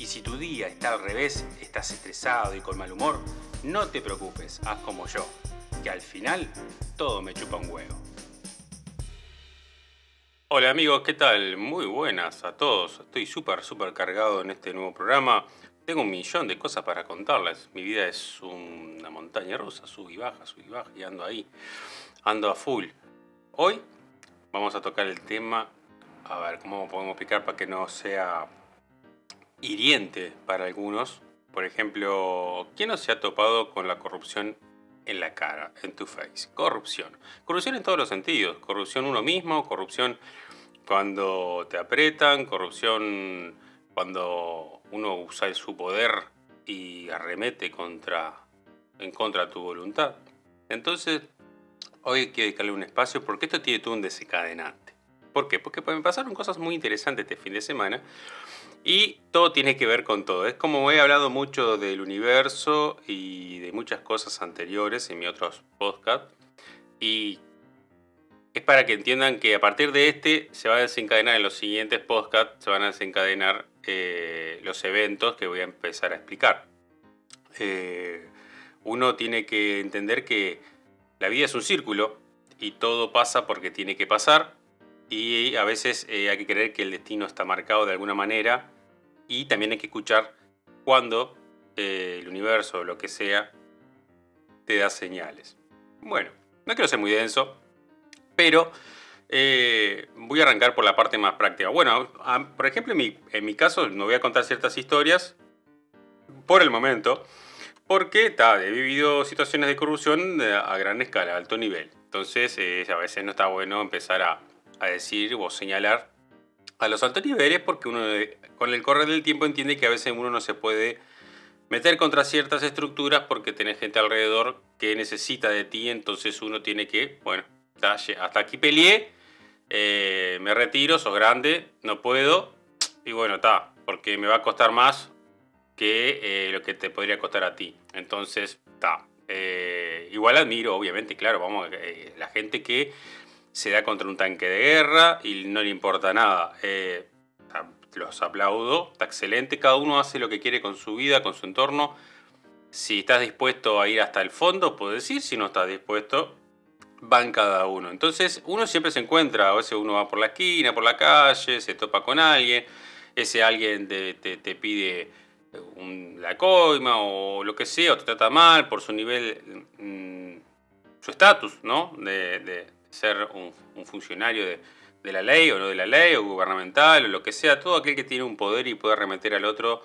Y si tu día está al revés, estás estresado y con mal humor, no te preocupes, haz como yo, que al final todo me chupa un huevo. Hola amigos, ¿qué tal? Muy buenas a todos. Estoy súper, súper cargado en este nuevo programa. Tengo un millón de cosas para contarles. Mi vida es una montaña rusa, sub y baja, sub y baja, y ando ahí. Ando a full. Hoy vamos a tocar el tema, a ver, ¿cómo podemos explicar para que no sea hiriente para algunos. Por ejemplo, ¿quién no se ha topado con la corrupción en la cara, en tu face? Corrupción. Corrupción en todos los sentidos. Corrupción uno mismo, corrupción cuando te apretan, corrupción cuando uno usa su poder y arremete contra, en contra de tu voluntad. Entonces, hoy quiero dedicarle un espacio porque esto tiene un desencadenante. ¿Por qué? Porque me pasaron cosas muy interesantes este fin de semana y todo tiene que ver con todo. Es como he hablado mucho del universo y de muchas cosas anteriores en mi otros podcast. Y es para que entiendan que a partir de este se va a desencadenar en los siguientes podcasts, se van a desencadenar eh, los eventos que voy a empezar a explicar. Eh, uno tiene que entender que la vida es un círculo y todo pasa porque tiene que pasar y a veces eh, hay que creer que el destino está marcado de alguna manera y también hay que escuchar cuando eh, el universo o lo que sea te da señales. Bueno, no quiero ser muy denso, pero eh, voy a arrancar por la parte más práctica. Bueno, por ejemplo, en mi, en mi, caso no voy a contar ciertas historias por el momento, porque he vivido situaciones de corrupción a gran escala, a alto nivel. Entonces, a veces no está bueno empezar a, a decir o señalar a los altos niveles porque uno con el correr del tiempo entiende que a veces uno no se puede meter contra ciertas estructuras porque tenés gente alrededor que necesita de ti, entonces uno tiene que, bueno, hasta aquí peleé, eh, me retiro, sos grande, no puedo, y bueno, está, porque me va a costar más que eh, lo que te podría costar a ti. Entonces, está. Eh, igual admiro, obviamente, claro, vamos, la gente que se da contra un tanque de guerra y no le importa nada. Eh, los aplaudo, está excelente, cada uno hace lo que quiere con su vida, con su entorno. Si estás dispuesto a ir hasta el fondo, puedes ir, si no estás dispuesto, van cada uno. Entonces uno siempre se encuentra, a veces uno va por la esquina, por la calle, se topa con alguien, ese alguien te, pide la coima o lo que sea, o te trata mal por su nivel, mm, su estatus, ¿no? de, ser un, funcionario de, la ley o no de la ley, o gubernamental, o lo que sea, todo aquel que tiene un poder y puede remeter al otro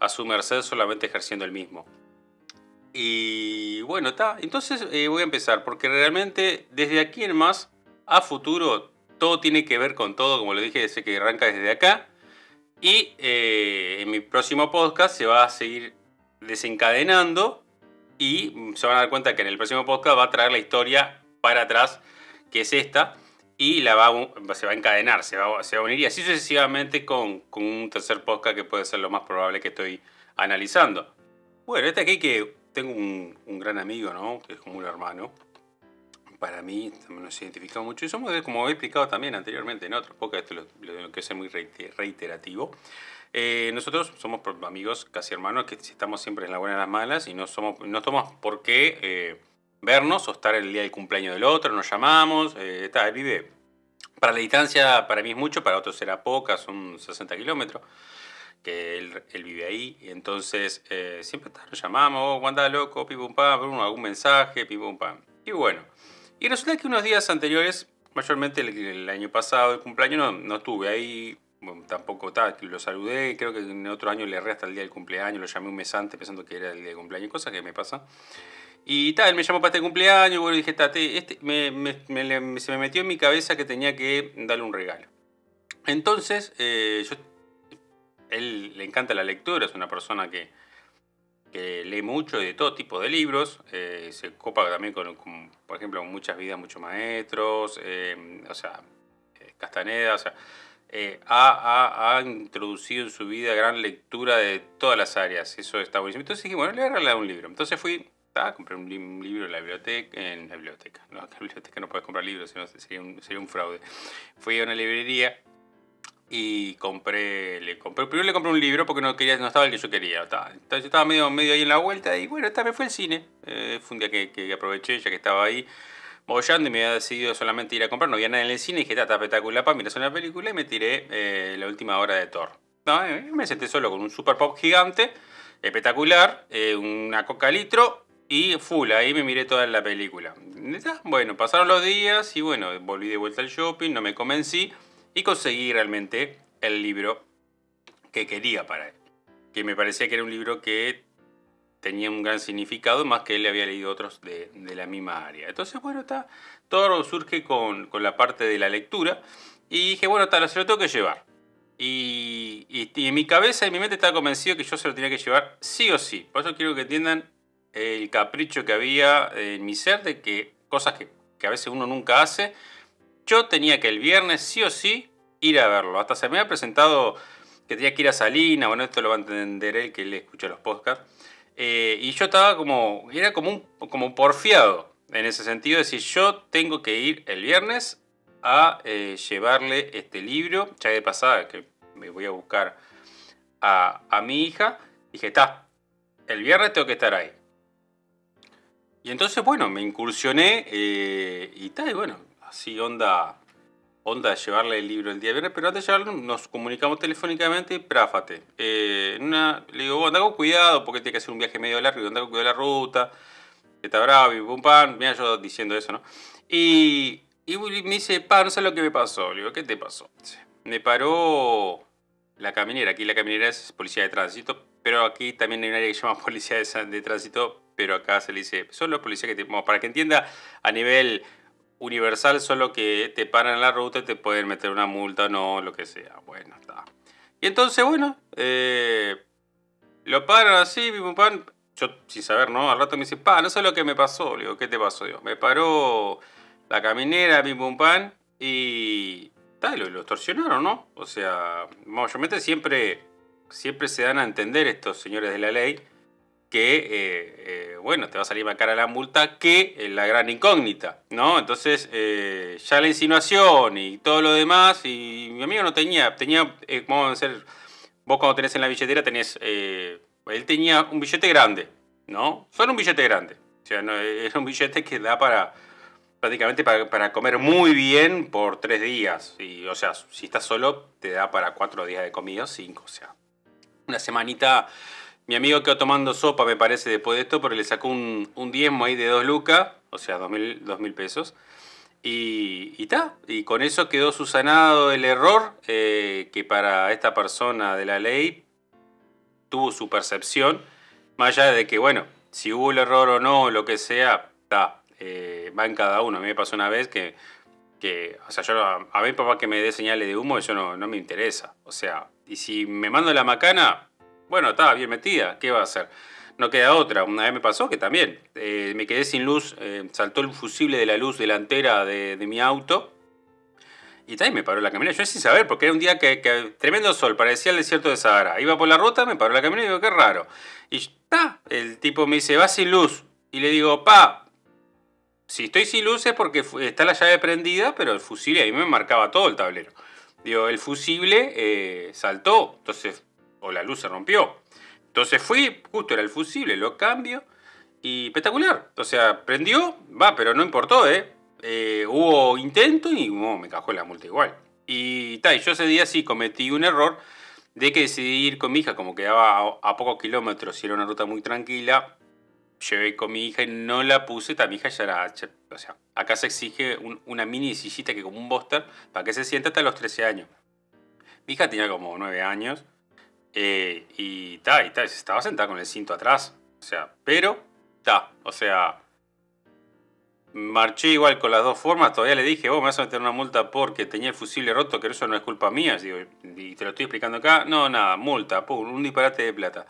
a su merced solamente ejerciendo el mismo. Y bueno, está. Entonces eh, voy a empezar, porque realmente desde aquí en más, a futuro, todo tiene que ver con todo, como lo dije, desde que arranca desde acá. Y eh, en mi próximo podcast se va a seguir desencadenando y se van a dar cuenta que en el próximo podcast va a traer la historia para atrás que es esta, y la va, se va a encadenar, se va, se va a unir y así sucesivamente con, con, un tercer podcast que puede ser lo más probable que estoy analizando. Bueno, este aquí que tengo un, un gran amigo, ¿no? Que es como un hermano. Para mí también nos identifica mucho y somos, como he explicado también anteriormente en otros podcasts, esto lo, tengo que ser muy reiterativo. Eh, nosotros somos amigos, casi hermanos, que estamos siempre en la buena y las malas y no somos, no somos por qué eh, vernos o estar el día del cumpleaños del otro, nos llamamos, eh, él vive. Para la distancia, para mí es mucho, para otros será poca, son 60 kilómetros, que él, vive ahí, entonces eh, siempre está, nos llamamos, oh, anda loco, pim pum pam, algún mensaje, pim pum pam. Y bueno, y resulta que unos días anteriores, mayormente el, año pasado, el cumpleaños, no, no estuve ahí, tampoco tal, lo saludé, creo que en otro año le erré hasta el día del cumpleaños, lo llamé un mes antes pensando que era el día del cumpleaños, cosa que me pasa. Y tal, él me llamó para este cumpleaños, y dije, este, se me metió en mi cabeza que tenía que darle un regalo. Entonces, eh, él le encanta la lectura, es una persona que, lee mucho y de todo tipo de libros. Eh, se copa también con, por ejemplo, muchas vidas, muchos maestros, eh, o sea, Castaneda, o sea, ha, ha, introducido en su vida gran lectura de todas las áreas. Eso está buenísimo. Entonces dije, bueno, le voy a regalar un libro. Entonces fui, compré un, libro en la biblioteca, en la biblioteca, no, en la biblioteca no puedes comprar libros, sino sería un, sería un fraude. Fui a una librería y compré, le compré, primero le compré un libro porque no quería, no estaba el que yo quería. Estaba, yo estaba medio, medio ahí en la vuelta y bueno, me fue al cine. Eh, fue un día que, que, aproveché ya que estaba ahí bollando y me había decidido solamente ir a comprar, no había nada en el cine y dije, está espectacular para mirar una película y me tiré eh, la última hora de Thor. No, eh, me senté solo con un super pop gigante, espectacular, una coca litro y full, ahí me miré toda la película. Bueno, pasaron los días y bueno, volví de vuelta al shopping, no me convencí y conseguí realmente el libro que quería para él. Que me parecía que era un libro que tenía un gran significado, más que él había leído otros de, la misma área. Entonces, bueno, está, todo surge con, la parte de la lectura. Y dije, bueno, está, se lo tengo que llevar. Y, y, en mi cabeza, en mi mente estaba convencido que yo se lo tenía que llevar sí o sí. Por eso quiero que entiendan el capricho que había en mi ser de que cosas que, que a veces uno nunca hace, yo tenía que el viernes sí o sí ir a verlo. Hasta se me había presentado que tenía que ir a Salina, bueno, esto lo va a entender él que le escucha los podcasts. Eh, y yo estaba como, era como un como porfiado en ese sentido, de decir, yo tengo que ir el viernes a eh, llevarle este libro, ya de pasada, que me voy a buscar a, a mi hija. Dije, está, el viernes tengo que estar ahí. Y entonces, bueno, me incursioné eh, y tal, y bueno, así onda, onda de llevarle el libro el día viernes, pero antes de llevarlo nos comunicamos telefónicamente y práfate. Eh, le digo, anda con cuidado porque tiene que hacer un viaje medio largo, anda con cuidado la ruta, está bravo y pum pam, mira yo diciendo eso, ¿no? Y, y me dice, pa, no sé lo que me pasó. Le digo, ¿qué te pasó? Me paró la caminera, aquí la caminera es policía de tránsito, pero aquí también hay un área que se llama policía de tránsito, pero acá se le dice, son los policías que te... Para que entienda a nivel universal, solo que te paran en la ruta y te pueden meter una multa, no, lo que sea. Bueno, está. Y entonces, bueno, eh, lo paran así, pan. Yo, sin saber, ¿no? Al rato me dice, pa, no sé lo que me pasó. Le digo, ¿qué te pasó? Digo, me paró la caminera, mi pum pan, y. Tal, lo, lo extorsionaron, ¿no? O sea, mayormente siempre, siempre se dan a entender estos señores de la ley que, eh, eh, bueno, te va a salir más cara la multa que eh, la gran incógnita, ¿no? Entonces, ya la insinuación y todo lo demás, y mi amigo no tenía, tenía, ¿cómo a ser? Vos cuando tenés en la billetera tenés, él tenía un billete grande, ¿no? Solo un billete grande. O sea, no, era un billete que da para, prácticamente para, para, comer muy bien por tres días. Y, o sea, si estás solo, te da para cuatro días de comida, cinco, o sea, una semanita mi amigo quedó tomando sopa, me parece, después de esto, porque le sacó un, un diezmo ahí de dos lucas, o sea, dos mil, dos mil pesos. Y está, y, con eso quedó susanado el error eh, que para esta persona de la ley tuvo su percepción, más allá de que, bueno, si hubo el error o no, lo que sea, está, eh, va en cada uno. A mí me pasó una vez que, que o sea, yo, a, mí papá que me dé señales de humo, eso no, no me interesa. O sea, y si me mando la macana, bueno, estaba bien metida, ¿qué va a hacer? No queda otra. Una vez me pasó que también eh, me quedé sin luz, eh, saltó el fusible de la luz delantera de, mi auto y también me paró la camioneta. Yo sin saber, porque era un día que, tremendo sol, parecía el desierto de Sahara. Iba por la ruta, me paró la camioneta y digo, qué raro. Y está, el tipo me dice, va sin luz. Y le digo, pa, si estoy sin luz es porque está la llave prendida, pero el fusible ahí me marcaba todo el tablero. Digo, el fusible eh, saltó, entonces o la luz se rompió. Entonces fui, justo era el fusible, lo cambio y espectacular. O sea, prendió, va, pero no importó, ¿eh? eh hubo intento y me cajó la multa igual. Y tal, yo ese día sí cometí un error de que decidí ir con mi hija, como quedaba a, pocos kilómetros y era una ruta muy tranquila. Llevé con mi hija y no la puse, mi hija ya era. O sea, acá se exige una mini sillita que como un booster para que se sienta hasta los 13 años. Mi hija tenía como 9 años eh, y ta, y ta, estaba sentada con el cinto atrás. O sea, pero, ta, o sea, marché igual con las dos formas. Todavía le dije, vos me vas a meter una multa porque tenía el fusible roto, que eso no es culpa mía. Digo, y te lo estoy explicando acá. No, nada, multa, pum, un disparate de plata.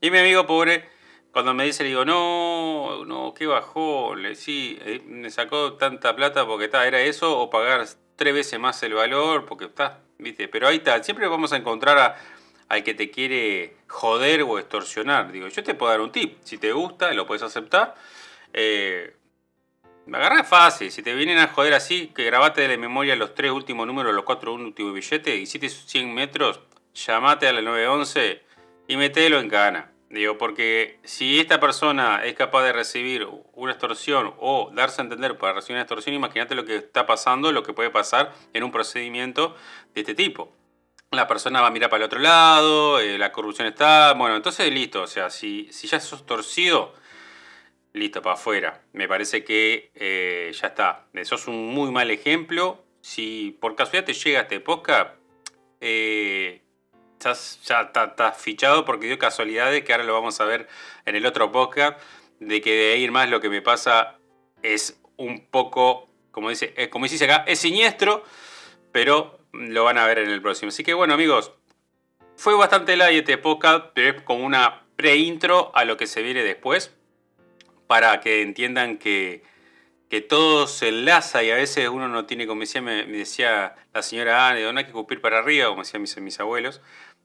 Y mi amigo pobre cuando me dice, le digo, no, no, ¿qué bajó? Le sí, eh, me sacó tanta plata porque está, era eso, o pagar tres veces más el valor, porque está, viste. Pero ahí está, siempre vamos a encontrar a, al que te quiere joder o extorsionar. Digo, yo te puedo dar un tip. Si te gusta, lo puedes aceptar. Eh, agarra fácil. Si te vienen a joder así, que grabate de la memoria los tres últimos números, los cuatro últimos billetes, hiciste 100 metros, llamate a la 911 y metelo en cana. Digo, porque si esta persona es capaz de recibir una extorsión o darse a entender para recibir una extorsión, imagínate lo que está pasando, lo que puede pasar en un procedimiento de este tipo. La persona va a mirar para el otro lado, eh, la corrupción está. Bueno, entonces listo. O sea, si, si ya sos torcido, listo, para afuera. Me parece que eh, ya está. Sos un muy mal ejemplo. Si por casualidad te llega este podcast, eh, ya está, fichado porque dio casualidades que ahora lo vamos a ver en el otro podcast, de que de ir más lo que me pasa es un poco, como dice, eh, como dice acá, es siniestro, pero lo van a ver en el próximo. Así que bueno amigos, fue bastante light este podcast, pero es como una pre-intro a lo que se viene después, para que entiendan que, que todo se enlaza y a veces uno no tiene, como decía, me, decía la señora Anne, no hay que escupir para arriba, como decían mis, mis abuelos,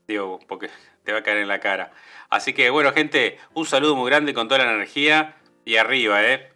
Digo, porque te va a caer en la cara. Así que bueno, gente, un saludo muy grande con toda la energía y arriba, ¿eh?